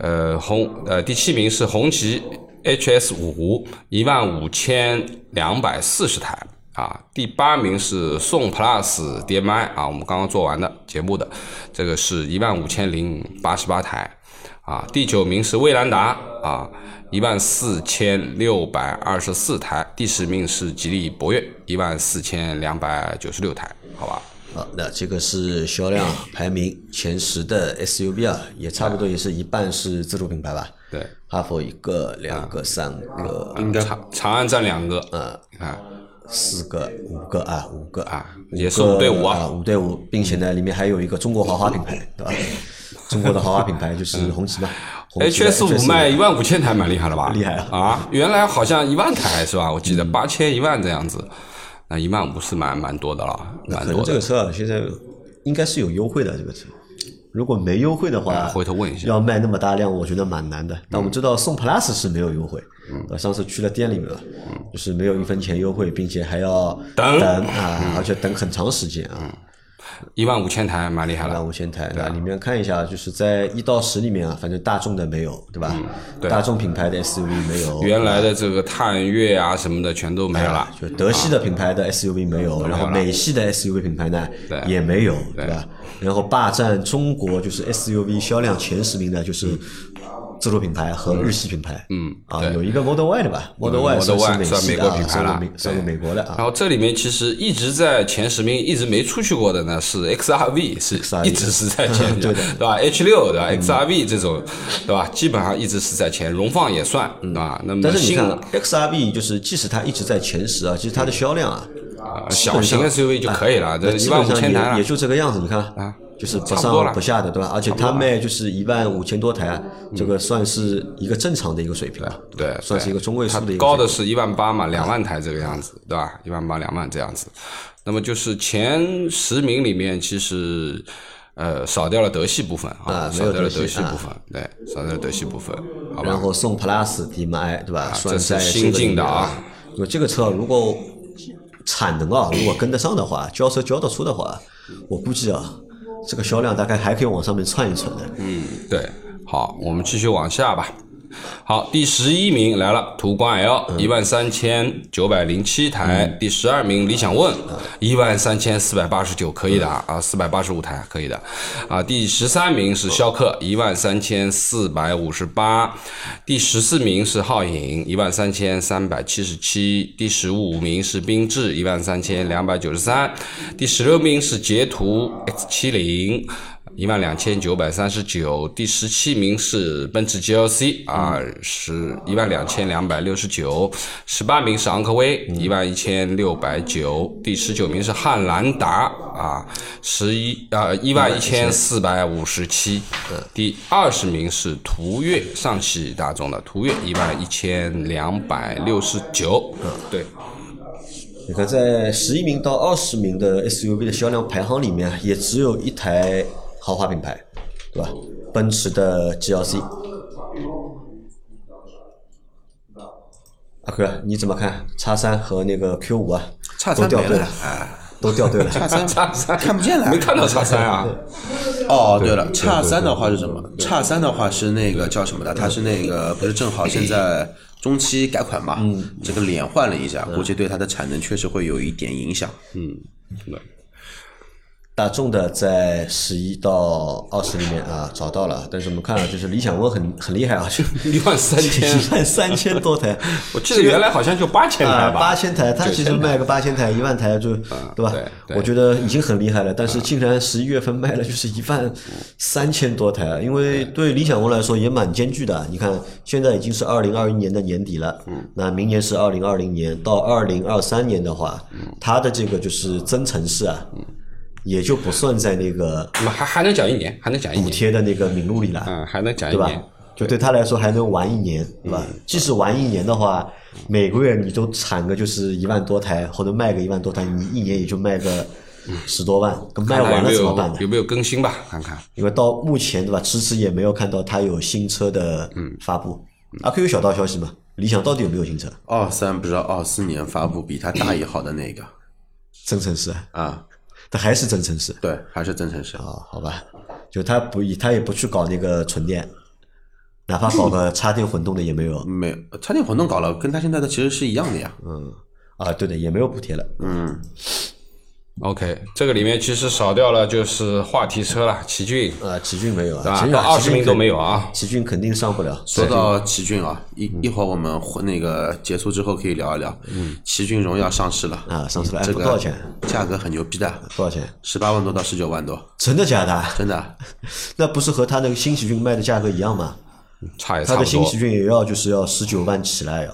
Speaker 3: 呃红呃第七名是红旗 HS 五一万五千两百四十台啊，第八名是宋 Plus DM-i 啊，我们刚刚做完的节目的这个是一万五千零八十八台啊，第九名是威兰达啊。一万四千六百二十四台，第十名是吉利博越，一万四千两百九十六台，好吧？
Speaker 2: 好，那这个是销量排名前十的 SUV 啊，也差不多也是一半是自主品牌吧？
Speaker 3: 对，
Speaker 2: 哈佛一个、两个、三个，
Speaker 3: 应该长长安占两个，
Speaker 2: 嗯，
Speaker 3: 你看
Speaker 2: 四个、五个啊，五个
Speaker 3: 啊，也是五对五
Speaker 2: 啊，五对五，并且呢，里面还有一个中国豪华品牌，对吧？中国的豪华品牌就是红旗嘛。
Speaker 3: H S 五卖一万五千台，蛮厉害了吧？
Speaker 2: 厉害啊！
Speaker 3: 啊，原来好像一万台是吧？我记得八千一万这样子，那一万五是蛮蛮多的了，蛮多的。
Speaker 2: 这个车啊，现在应该是有优惠的，这个车。如果没优惠的话，
Speaker 3: 回头问一下。
Speaker 2: 要卖那么大量，我觉得蛮难的。但我们知道宋 Plus 是没有优惠，嗯，上次去了店里面了，就是没有一分钱优惠，并且还要
Speaker 3: 等
Speaker 2: 等啊，而且等很长时间啊。
Speaker 3: 一万五千台蛮厉害了，
Speaker 2: 一万五千台，对吧？里面看一下，就是在一到十里面啊，反正大众的没有，对吧？
Speaker 3: 对，
Speaker 2: 大众品牌的 SUV 没有，
Speaker 3: 原来的这个探岳啊什么的全都没有了，
Speaker 2: 就德系的品牌的 SUV 没有，然后美系的 SUV 品牌呢也没有，对吧？然后霸占中国就是 SUV 销量前十名的，就是。自主品牌和日系品牌，
Speaker 3: 嗯
Speaker 2: 啊，有一个 Model Y 的吧
Speaker 3: ，Model
Speaker 2: Y
Speaker 3: 算
Speaker 2: 美
Speaker 3: 国品牌
Speaker 2: 了，算美国的啊。
Speaker 3: 然后这里面其实一直在前十名，一直没出去过的呢是 XRV，是一直是在前
Speaker 2: 对
Speaker 3: 的，对吧？H 六对吧？XRV 这种对吧？基本上一直是在前，荣放也算啊。那么
Speaker 2: 但是你看 XRV 就是即使它一直在前十啊，其实它的销量啊，
Speaker 3: 小型 SUV 就可以了，这一万五千台
Speaker 2: 也就这个样子。你看
Speaker 3: 啊。
Speaker 2: 就是不上不下的，对吧？而且它卖就是一万五千多台，这个算是一个正常的一个水平了，
Speaker 3: 对，
Speaker 2: 算是一个中位数的。
Speaker 3: 高的是一万八嘛，两万台这个样子，对吧？一万八两万这样子。那么就是前十名里面，其实呃少掉了德系部分啊，少掉了德系部分，对，少掉了德系部分。
Speaker 2: 然后宋 Plus DM-i 对吧？
Speaker 3: 这是新进的啊。
Speaker 2: 因为这个车如果产能啊，如果跟得上的话，交车交得出的话，我估计啊。这个销量大概还可以往上面窜一窜的。
Speaker 3: 嗯，对，好，我们继续往下吧。好，第十一名来了，途观 L 一万三千九百零七台。第十二名理想 ONE 一万三千四百八十九，可以的啊，四百八十五台可以的啊。第十三名是逍客一万三千四百五十八。第十四名是皓影一万三千三百七十七。第十五名是缤智一万三千两百九十三。第十六名是捷途 X 七零。一万两千九百三十九，第十七名是奔驰 GLC 啊，十一万两千两百六十九，十八名是昂科威一万一千六百九，第十九名是汉兰达啊，十一啊一万一千四百五十七，第二十名是途岳，上汽大众的途岳一万一千两百六十九，嗯，对。
Speaker 2: 你看，在十一名到二十名的 SUV 的销量排行里面，也只有一台。豪华品牌，对吧？奔驰的 GLC，阿哥你怎么看？叉三和那个 Q 五啊，都掉队了，都掉队了。
Speaker 4: 叉三
Speaker 3: 叉三
Speaker 4: 看不见了，
Speaker 3: 没看到叉三啊？
Speaker 4: 哦，对了，叉三的话是什么？叉三的话是那个叫什么的？它是那个不是正好现在中期改款嘛？嗯，这个脸换了一下，估计对它的产能确实会有一点影响。
Speaker 3: 嗯，对。
Speaker 2: 大众的在十一到二十里面啊找到了，但是我们看了就是理想 ONE 很很厉害啊，就
Speaker 3: 一万三千。
Speaker 2: 一万三千多台，
Speaker 3: 我记得原来好像就八千台吧，
Speaker 2: 八千台，它其实卖个八千台一万台就对吧？我觉得已经很厉害了，但是竟然十一月份卖了就是一万三千多台，因为对理想 ONE 来说也蛮艰巨的。你看现在已经是二零二一年的年底了，那明年是二零二零年到二零二三年的话，它的这个就是增程式啊。也就不算在那个，
Speaker 3: 那么还还能讲一年，还能讲一年
Speaker 2: 补贴的那个名录里了，
Speaker 3: 嗯，还能讲一年，
Speaker 2: 就对他来说还能玩一年，对
Speaker 3: 嗯
Speaker 2: 吧？即使玩一年的话，每个月你都产个就是一万多台，或者卖个一万多台，你一年也就卖个十多万，卖完了怎么办呢
Speaker 3: 有？有没有更新吧？看看。
Speaker 2: 因为到目前对吧，迟迟也没有看到它有新车的
Speaker 3: 嗯
Speaker 2: 发布。阿 Q 有小道消息吗？理想到底有没有新车？
Speaker 4: 二三不知道二四年发布比它大一号的那个
Speaker 2: 增程式啊，
Speaker 4: 啊，
Speaker 2: 它还是增程式
Speaker 4: 对，还是增程式。
Speaker 2: 啊？好吧，就它不，它也不去搞那个纯电，哪怕搞个插电混动的也没有。
Speaker 4: 没有插电混动搞了，跟它现在的其实是一样的呀。
Speaker 2: 嗯，啊，对的，也没有补贴了。
Speaker 4: 嗯，
Speaker 3: OK，这个里面其实少掉了就是话题车了，奇骏，
Speaker 2: 啊，奇骏没有啊，
Speaker 3: 对吧
Speaker 2: 奇骏啊
Speaker 3: 到20名都没
Speaker 2: 有，
Speaker 3: 啊。
Speaker 2: 奇骏肯定上不了。
Speaker 4: 说到奇骏啊，一一会儿我们会那个结束之后可以聊一聊。嗯，奇骏荣耀上市了
Speaker 2: 啊上市了哎
Speaker 4: 这个
Speaker 2: 多少钱？
Speaker 4: 价格很牛逼的，
Speaker 2: 多少钱？
Speaker 4: 十八万多到十九万多，
Speaker 2: 真的假的？
Speaker 4: 真的。
Speaker 2: 那不是和他那个新奇骏卖的价格一样吗？
Speaker 3: 差也差不多
Speaker 2: 他的新奇，骏也要就是要十九万起来呀。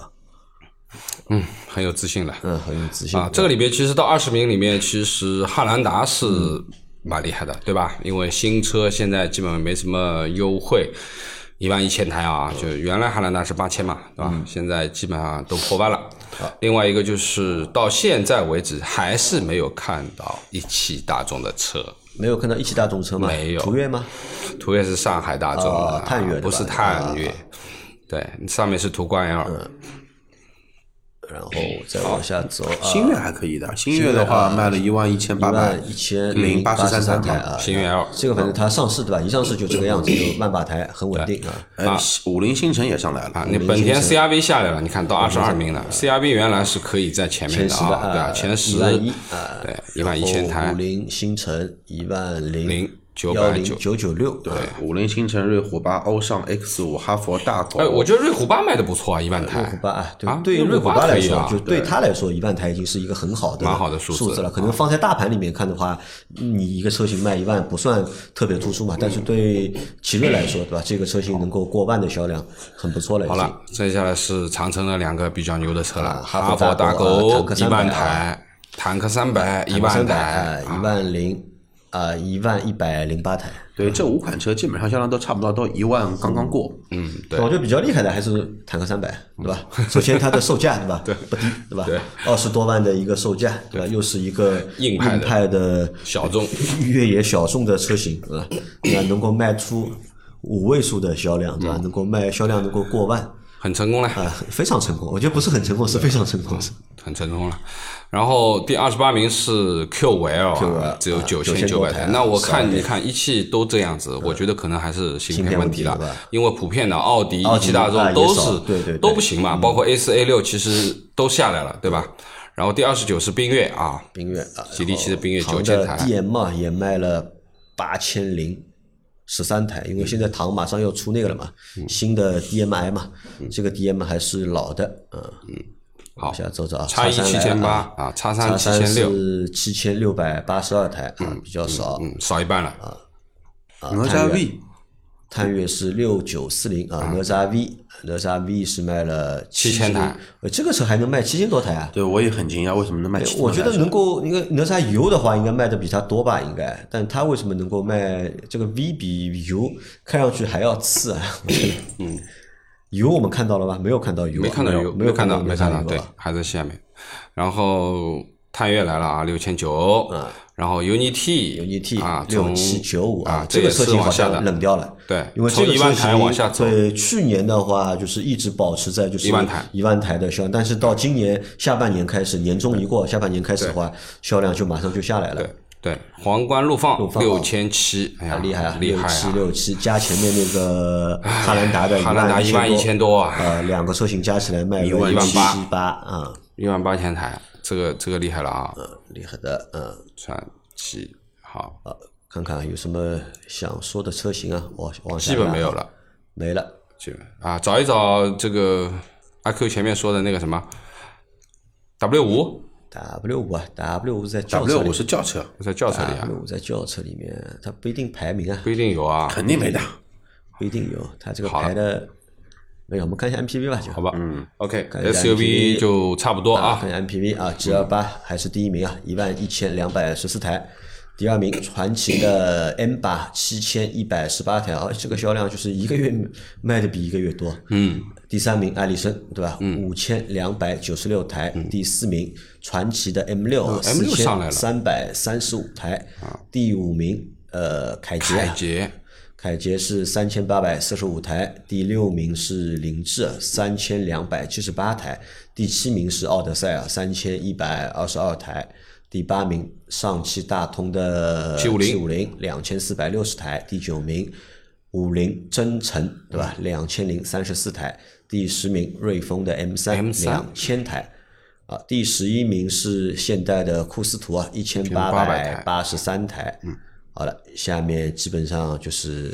Speaker 3: 嗯，很有自信了。
Speaker 2: 嗯，很有自信
Speaker 3: 啊，这个里边其实到二十名里面，其实汉兰达是蛮厉害的，对吧？因为新车现在基本上没什么优惠，一万一千台啊，就原来汉兰达是八千嘛，对吧？现在基本上都破万了。另外一个就是到现在为止还是没有看到一汽大众的车，
Speaker 2: 没有看到一汽大众车吗？
Speaker 3: 没有
Speaker 2: 途岳吗？
Speaker 3: 途岳是上海大众的，
Speaker 2: 哦探岳
Speaker 3: 不是探岳，对，上面是途观 L。
Speaker 2: 然后再往下走啊，
Speaker 4: 新月还可以的，星越的话卖了一万一千八百
Speaker 2: 万一千
Speaker 4: 零八十
Speaker 2: 三
Speaker 4: 三
Speaker 2: 台啊。
Speaker 3: 星越 L
Speaker 2: 这个反正它上市对吧？一上市就这个样子，就万把台，很稳定啊。
Speaker 4: 哎，五菱星辰也上来
Speaker 3: 啊，
Speaker 4: 了，
Speaker 3: 那本田 CRV 下来了，你看到二十二名了。CRV 原来是可以在前面的啊，对啊，前十
Speaker 2: 一万一啊，
Speaker 3: 对，一万一千台
Speaker 2: 五，菱星辰一万零
Speaker 3: 零九
Speaker 2: 幺零
Speaker 3: 百九。
Speaker 2: 九九六，对
Speaker 4: 五菱星辰、瑞虎八、欧尚 X 五、哈佛大狗。
Speaker 3: 哎，我觉得瑞虎八卖的不错啊，一万台
Speaker 2: 瑞虎
Speaker 3: 台。
Speaker 2: 八啊，对
Speaker 3: 啊
Speaker 2: 对于瑞
Speaker 3: 瑞虎八
Speaker 2: 来说，就对它来说，一万台已经是一个很好的
Speaker 3: 蛮好的数字
Speaker 2: 了。可能放在大盘里面看的话，你一个车型卖一万不算特别突出嘛，但是对奇瑞来说，对吧？这个车型能够过万的销量，很不错了。
Speaker 3: 好了，接下来是长城的两个比较牛的车了，
Speaker 2: 啊哈
Speaker 3: 哈佛
Speaker 2: 佛大狗
Speaker 3: 狗
Speaker 2: 啊坦克300
Speaker 3: 一万
Speaker 2: 啊
Speaker 3: 台，坦克三百一
Speaker 2: 三
Speaker 3: 万
Speaker 2: 百
Speaker 3: 台，
Speaker 2: 一万零啊一万一百零八台。
Speaker 4: 对，这五款车基本上销量都差不多，都一万刚刚过。
Speaker 3: 嗯，对
Speaker 2: 我觉得比较厉害的还是坦克三百，对吧？首先它的售价，对吧？对，不低，对吧？
Speaker 3: 对，
Speaker 2: 二十多万的一个售价，对吧？又是一个
Speaker 3: 硬派的
Speaker 2: 派的
Speaker 3: 小众
Speaker 2: 越野小众的车型，对吧？那能够卖出五位数的销量，对吧？能够卖销量能够过万，
Speaker 3: 很成功了。
Speaker 2: 啊，非常成功。我觉得不是很成功，是非常成功。是
Speaker 3: 很成功了。然后第二十八名是 Q 五 L 啊
Speaker 2: Q5L，
Speaker 3: 只有
Speaker 2: 啊
Speaker 3: 九千九百台。那我看
Speaker 2: 12
Speaker 3: 你看一汽都这样子，我觉得可能还是芯片问题了因为普遍的奥迪、一汽大众都
Speaker 2: 少
Speaker 3: 是
Speaker 2: 对对对
Speaker 3: 都不行嘛，包括 A 四 A 六其实都下来了，对吧？然后第二十九是缤越啊，
Speaker 2: 缤越啊，
Speaker 3: 吉利汽的缤越
Speaker 2: 然后
Speaker 3: 9000
Speaker 2: 唐的
Speaker 3: 台
Speaker 2: 也卖了八千零十三台，因为现在唐马上要出那个了嘛，新的 DMI 嘛，这个 DM 还是老的，嗯，
Speaker 3: 好。
Speaker 2: 往下走走啊，
Speaker 3: 叉一
Speaker 2: 三
Speaker 3: 七千八
Speaker 2: 啊，
Speaker 3: 啊，叉
Speaker 2: 叉
Speaker 3: 三七千六，
Speaker 2: 是七千六百八十二台啊，比较少。
Speaker 3: 嗯，少一半了。
Speaker 2: 啊
Speaker 4: 哪吒 V
Speaker 2: 探岳是六九四零啊，哪吒 V，哪吒 V 是卖了
Speaker 3: 7000台，
Speaker 2: 呃，这个车还能卖七千多台啊？
Speaker 4: 对我也很惊讶，为什么能卖七？
Speaker 2: 我觉得能够，应该哪吒油的话，应该卖的比它多吧？应该，但它为什么能够卖这个 V 比油看上去还要次啊？嗯，油我们看到了吧？没有看到油啊，
Speaker 3: 没看到油，
Speaker 2: 没有
Speaker 3: 看到，
Speaker 2: 到，
Speaker 3: 没看到，对还在下面。然后探岳来了啊，六千九，然后
Speaker 2: UNI-T，UNI-T
Speaker 3: 啊，
Speaker 2: 六七九五
Speaker 3: 啊，
Speaker 2: 这个车型好像冷掉了。
Speaker 3: 对，
Speaker 2: 因为这个
Speaker 3: 从一万
Speaker 2: 车型
Speaker 3: 台往下走，
Speaker 2: 对，去年的话就是一直保持在就是
Speaker 3: 一万台。
Speaker 2: 一万台的销量，但是到今年下半年开始，年终一过，下半年开始的话，销量就马上就下来了。
Speaker 3: 对对，皇冠陆放
Speaker 2: 陆放。
Speaker 3: 六千七，哎呀，
Speaker 2: 厉害啊，
Speaker 3: 厉害
Speaker 2: 七
Speaker 3: 啊！
Speaker 2: 六七加前面那个哈兰达的
Speaker 3: 哈兰达
Speaker 2: 一
Speaker 3: 一万一千多啊。
Speaker 2: 呃，两个车型加起来卖一
Speaker 3: 万
Speaker 2: 七
Speaker 3: 八
Speaker 2: 啊，
Speaker 3: 一万八千台，这个这个厉害了啊！
Speaker 2: 嗯厉害的，嗯，
Speaker 3: 传奇好，
Speaker 2: 啊，看看有什么想说的车型啊，往往下
Speaker 3: 基本没有了，
Speaker 2: 没了。
Speaker 3: 基本。啊，找一找这个阿 Q 前面说的那个什么？W 五
Speaker 2: ，W 五啊，W 五在轿车
Speaker 4: W
Speaker 2: 里
Speaker 4: 五是轿车，
Speaker 3: 在轿车里啊
Speaker 2: ，W 五在轿车里面，它不一定排名啊，
Speaker 3: 不一定有啊，
Speaker 4: 肯定没的。
Speaker 2: 不一定有，它这个排的没有，我们看一下 MPV 吧，就
Speaker 3: 好吧，嗯，OK
Speaker 2: 看一下
Speaker 3: SUV 就差不多啊
Speaker 2: 看，一下 MPV 啊，G 二八还是第一名啊，一万一千两百十四台。第二名传奇的 M 八七千一百十八台啊，这个销量就是一个月卖的比一个月多。
Speaker 3: 嗯，
Speaker 2: 第三名艾力绅对吧？五千两百九十六台。第四名传奇的 M 六
Speaker 3: 嗯
Speaker 2: 四
Speaker 3: M6 上来了
Speaker 2: 千三百三十五台。第五名呃凯捷啊，
Speaker 3: 凯捷
Speaker 2: 凯捷是三千八百四十五台，第六名是凌志三千两百七十八台，第七名是奥德赛啊三千一百二十二台，第八名上汽大通的
Speaker 3: 750
Speaker 2: 七五零两千四百六十台，第九名五菱征程对吧？两千零三十四台，第十名瑞风的 M 三
Speaker 3: M3
Speaker 2: 两千台。啊，第十一名是现代的库斯图啊，一千八百八十三台。嗯，好了，下面基本上就是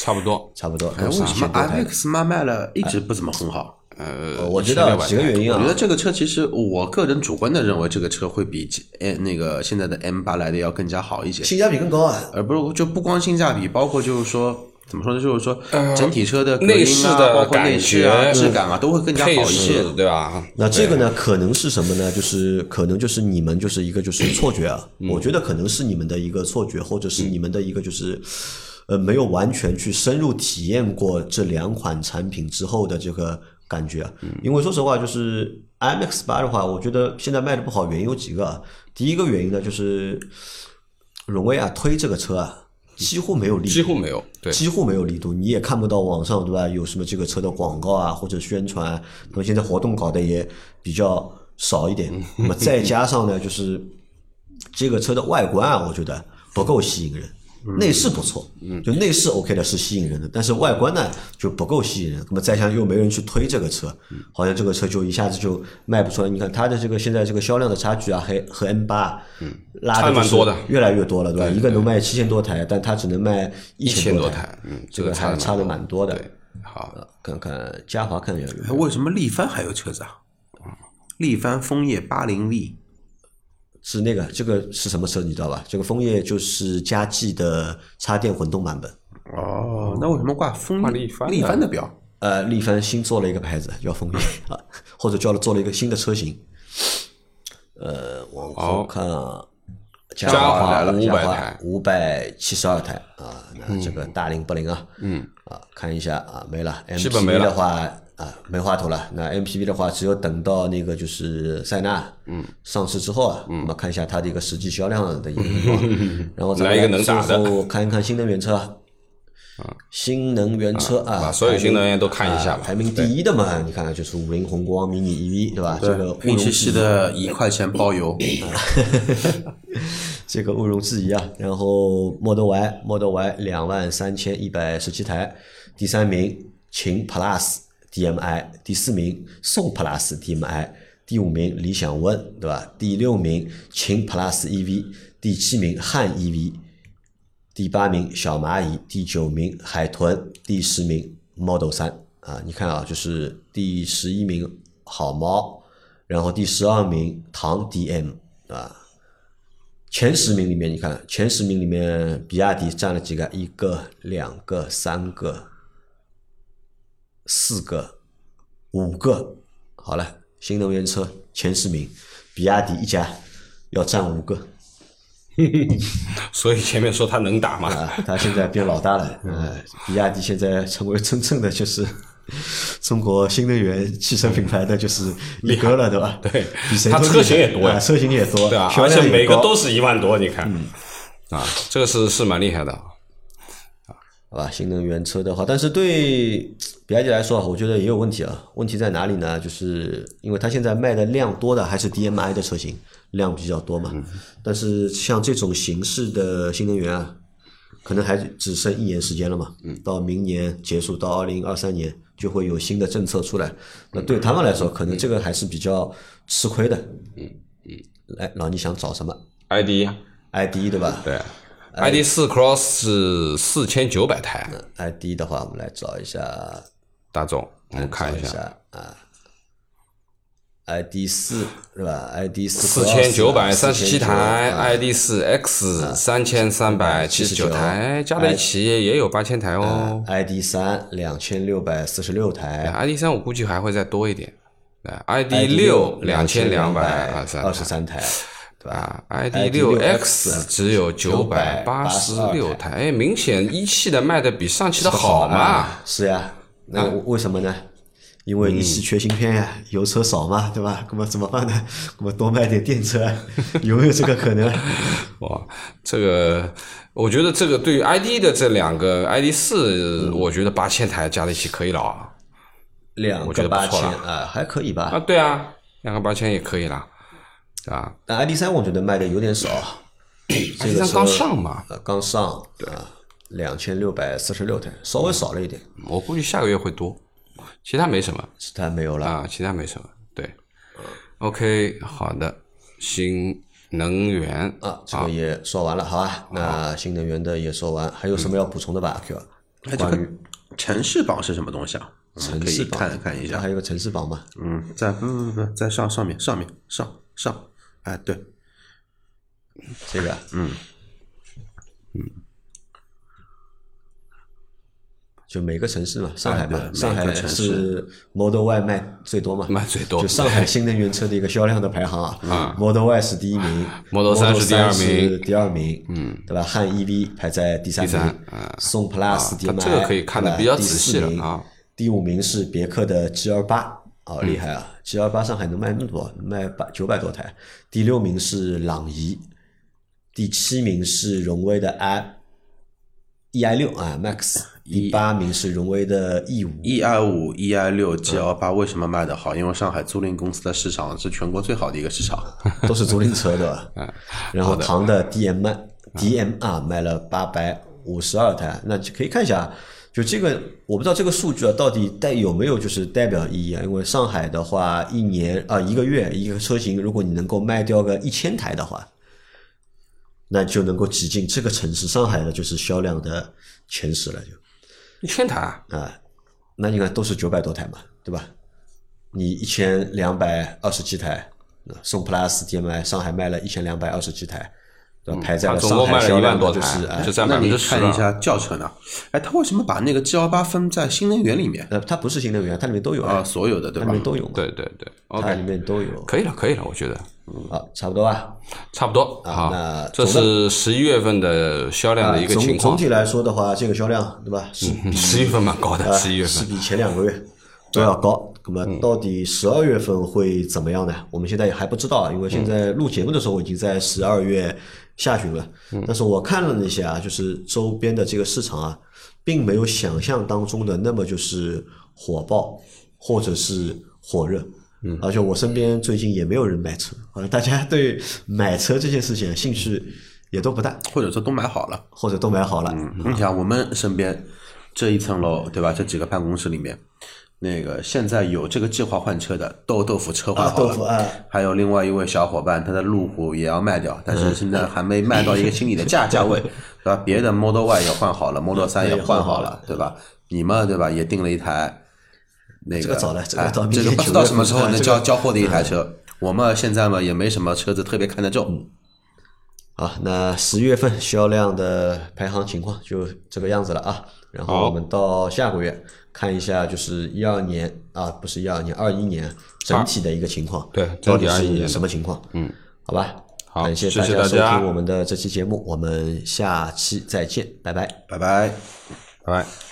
Speaker 3: 差不多。
Speaker 2: 差不多
Speaker 4: 哎，为什么
Speaker 2: 一千多台。
Speaker 4: MX 妈卖了一直不怎么很好？
Speaker 3: 呃，
Speaker 2: 我知道几个原因啊
Speaker 4: 我觉，得这个车其实我个人主观的认为，这个车会比呃那个现在的 M 八来的要更加好一些，
Speaker 2: 性价比更高啊。
Speaker 4: 而不是就不光性价比，包括就是说怎么说呢，就是说整体车的隔
Speaker 3: 内饰的
Speaker 4: 包括内饰啊、质感啊，都会更加好一些。
Speaker 3: 对吧？
Speaker 2: 那这个呢，可能是什么呢？就是可能就是你们就是一个就是错觉啊。我觉得可能是你们的一个错觉，或者是你们的一个就是呃没有完全去深入体验过这两款产品之后的这个感觉啊。因为说实话，就是 IMX 八的话，我觉得现在卖的不好，原因有几个啊。第一个原因呢，就是荣威啊推这个车啊，几乎没有力度，
Speaker 3: 几乎没有。对，
Speaker 2: 几乎没有力度，你也看不到网上对吧？有什么这个车的广告啊或者宣传，那么现在活动搞得也比较少一点。那么再加上呢，就是这个车的外观啊，我觉得不够吸引人。内饰不错，嗯就内饰 OK 的是吸引人的，但是外观呢就不够吸引人。那么再加上又没人去推这个车，好像这个车就一下子就卖不出来。你看它的这个现在这个销量的差距啊，还和 M 八嗯拉
Speaker 3: 差
Speaker 2: 的
Speaker 3: 蛮多的
Speaker 2: 越来越多了，对吧？一个能卖七千多台，但它只能卖一
Speaker 3: 千
Speaker 2: 多
Speaker 3: 多台，嗯，
Speaker 2: 这个还差的蛮多的。
Speaker 3: 对，好，
Speaker 2: 呃看看嘉华看一下有没有
Speaker 4: 哎为什么力帆还有车子啊？力帆枫叶八零 V，
Speaker 2: 是那个这个是什么车你知道吧？这个枫叶就是佳绩的插电混动版本。
Speaker 4: 哦，那为什么挂枫
Speaker 3: 叶力帆的
Speaker 4: 力帆的标？
Speaker 2: 呃，力帆新做了一个牌子叫枫叶啊，或者叫了做了一个新的车型。呃，往后看啊，嘉
Speaker 3: 嘉华
Speaker 2: 华
Speaker 3: 500
Speaker 2: 嘉华
Speaker 3: 台
Speaker 2: 五百七十二台啊，那这个大龄不灵啊，嗯啊，看一下啊，没了。MPV 的话啊，没话头了。那 MPV 的话，只有等到那个就是塞纳嗯上市之后啊，
Speaker 3: 嗯
Speaker 2: 我们看一下它的一个实际销量的一个情况，然后再
Speaker 3: 来一个能打的
Speaker 2: 看一看新能源车。新能源车啊，
Speaker 3: 把所有新能源都看一下吧
Speaker 2: 啊排名第一的嘛，你看就是五菱宏光 mini EV 对吧？这个毋
Speaker 4: 对，拼
Speaker 2: 庸置疑
Speaker 4: 夕夕的一块钱包邮，
Speaker 2: 这个毋庸置疑啊。然后 Model Y Model Y 两万三千一百十七台，第三名秦 Plus DMI，第四名宋 Plus DMI，第五名理想 ONE 对吧？第六名秦 Plus EV，第七名汉 EV，第八名小蚂蚁，第九名海豚，第十名 Model 三啊。你看啊，就是第十一名好猫，然后第十二名唐 DM 啊。前十名里面，你看前十名里面，比亚迪占了几个？一个、两个、三个、四个、五个。好了，新能源车前十名，比亚迪一家要占五个
Speaker 3: 所以前面说他能打嘛，
Speaker 2: 啊！他现在变老大了，嗯，比亚迪现在成为真正的就是中国新能源汽车品牌的就是一哥了，对吧？
Speaker 3: 对
Speaker 2: 比谁
Speaker 3: 他车型也多呀
Speaker 2: 啊车型也多，
Speaker 3: 对吧？
Speaker 2: 销
Speaker 3: 而且每个都是一万多，你看，啊，这个是是蛮厉害的。
Speaker 2: 好吧，新能源车的话，但是对比亚迪来说，我觉得也有问题啊。问题在哪里呢？就是因为它现在卖的量多的还是 DMI 的车型，量比较多嘛。但是像这种形式的新能源啊，可能还只剩一年时间了嘛。到明年结束，到二零二三年就会有新的政策出来。那对他们来说，可能这个还是比较吃亏的。嗯嗯。来，老倪想找什么 ID？ID 对吧？
Speaker 3: 对，ID 四 Cross 是四千九百台
Speaker 2: ，ID 的话，我们来找一下。
Speaker 3: 大众，我们看
Speaker 2: 找一
Speaker 3: 一下，
Speaker 2: 啊，ID 四是吧？ID 四
Speaker 3: 四千九百三十七
Speaker 2: 4900
Speaker 3: 台
Speaker 2: 啊
Speaker 3: ，ID 四 X 三千三百七十九台，加在一起也有八千台哦。
Speaker 2: ID 三两千六百四十六台
Speaker 3: ID 三我估计还会再多一点，对
Speaker 2: ，ID，ID
Speaker 3: 六
Speaker 2: 两
Speaker 3: 千两百二
Speaker 2: 十三台，对吧？
Speaker 3: 啊，ID 六
Speaker 2: X
Speaker 3: 只有九百八十六台，哎，明显一汽的卖的比上汽的好嘛。
Speaker 2: 啊是呀，那
Speaker 3: 啊
Speaker 2: 为什么呢？因为一汽缺芯片呀，油车少嘛，对吧？那么怎么办呢？那么多卖点电车，有没有这个可能？
Speaker 3: 哇，这个我觉得这个对于 ID 的这两个 ID 四，我觉得八千台加在一起可以了啊。
Speaker 2: 两个八千啊，还可以吧
Speaker 3: 啊，？对啊，两个八千也可以了，对吧？
Speaker 2: 但 ID 三我觉得卖的有点少，这个
Speaker 3: ID3
Speaker 2: 车
Speaker 3: 刚上嘛，
Speaker 2: 呃刚上，对啊，两千六百四十六台，稍微少了一点，
Speaker 3: 我估计下个月会多，其他没什么
Speaker 2: 其他没有了。
Speaker 3: 啊，其他没什么。对，OK，好的，新能源
Speaker 2: 啊，这个也说完了，好吧？那新能源的也说完，还有什么要补充的吧？Q，
Speaker 4: 哎，这个
Speaker 2: 关于
Speaker 4: 城市榜是什么东西啊？
Speaker 2: 城市榜
Speaker 4: 看看一下
Speaker 2: 还。有个城市榜嘛？
Speaker 4: 嗯，在不不不不，在上上面上面上上，哎，对，
Speaker 2: 这个，嗯嗯，就每个城市嘛，上海嘛，
Speaker 4: 对
Speaker 2: 上海是 Model Y 卖最多嘛，
Speaker 3: 卖最多
Speaker 2: 就上海新能源车的一个销量的排行啊，Model Y 是第一名
Speaker 3: Model 三是第二名
Speaker 2: 是第二名，嗯，对吧？汉 EV 排在第三名，宋 Plus
Speaker 3: 它
Speaker 2: DM-i
Speaker 3: 这个可以看
Speaker 2: 的
Speaker 3: 比较
Speaker 2: 第
Speaker 3: 仔细了
Speaker 2: 四名
Speaker 3: 啊。
Speaker 2: 第五名是别克的 G 二八，哦，厉害啊！G 二八上海能卖那么多，能卖八九百多台。第六名是朗逸，第七名是荣威的 i E i 六啊 Max，第八名是荣威的 E 五
Speaker 4: ，E i 五、E i 六、G L 八为什么卖得好？因为上海租赁公司的市场是全国最好的一个市场。
Speaker 2: 都是租赁车对吧？然后唐的 DM DM 啊卖了八百五十二台，那就可以看一下，就这个我不知道这个数据啊到底带有没有就是代表意义啊？因为上海的话，一年啊一个月一个车型，如果你能够卖掉个一千台的话，那就能够挤进这个城市上海的就是销量的前十了就。
Speaker 3: 一千台啊，
Speaker 2: 啊，那你看都是九百多台嘛，对吧？你一千两百二十七台，那宋 plus DM-i 上海卖了一千两百二十七台？排在了上
Speaker 3: 总共卖了一
Speaker 2: 海销量
Speaker 3: 万多台
Speaker 2: 的就是，哎
Speaker 3: 就，占
Speaker 4: 那你
Speaker 3: 百分之十
Speaker 4: 看一下轿车呢？哎，它为什么把那个 G L 八分在新能源里面
Speaker 2: 呃，它不是新能源，它里面都有
Speaker 4: 啊？
Speaker 2: 啊，
Speaker 4: 所有的对吧
Speaker 2: 它里？面都有，
Speaker 3: 对对对
Speaker 2: 它里面都有。
Speaker 3: 可以了，可以了，我觉得
Speaker 2: 好，差不多吧。
Speaker 3: 差不多。好
Speaker 2: 那，
Speaker 3: 这是十一月份的销量的一个情况。
Speaker 2: 总体来说的话，这个销量对吧？是比
Speaker 3: 十月份蛮高的，
Speaker 2: 啊
Speaker 3: 十一月份。
Speaker 2: 是比前两个月都要高。那么到底十二月份会怎么样呢？我们现在也还不知道啊，因为现在录节目的时候我已经在十二月下旬了。但是我看了那些啊，就是周边的这个市场啊，并没有想象当中的那么就是火爆或者是火热。嗯，而且我身边最近也没有人买车，好像大家对买车这件事情啊兴趣也都不大，
Speaker 4: 或者说都买好了。
Speaker 2: 或者都买好了。
Speaker 4: 嗯你想，我们身边这一层楼，对吧？这几个办公室里面，那个现在有这个计划换车的豆豆腐车换
Speaker 2: 啊，
Speaker 4: 好了，
Speaker 2: 豆腐啊，
Speaker 4: 还有另外一位小伙伴，他的路虎也要卖掉，但是现在还没卖到一个心理的价价位，对吧？别的 Model Y 也换好了，Model 三也换好了，对吧？你们对吧？也订了一台。那个
Speaker 2: 这个早了这个
Speaker 4: 哎
Speaker 2: 到明
Speaker 4: 这个
Speaker 2: 年
Speaker 4: 不知道什么时候能交交货的一台车。我们现在嘛也没什么车子特别看得中，
Speaker 2: 好，那十月份销量的排行情况就这个样子了啊。然后
Speaker 3: 好
Speaker 2: 我们到下个月看一下，就是一二年啊，不是一二年，二一年整体的一个情况，
Speaker 3: 对
Speaker 2: 到底
Speaker 3: 整体21年
Speaker 2: 是什么情况？嗯，好吧。
Speaker 3: 好
Speaker 2: 感谢大
Speaker 3: 家收
Speaker 2: 听我们的这期节目，我们下期再见，拜拜。
Speaker 4: 拜拜。
Speaker 3: 拜拜。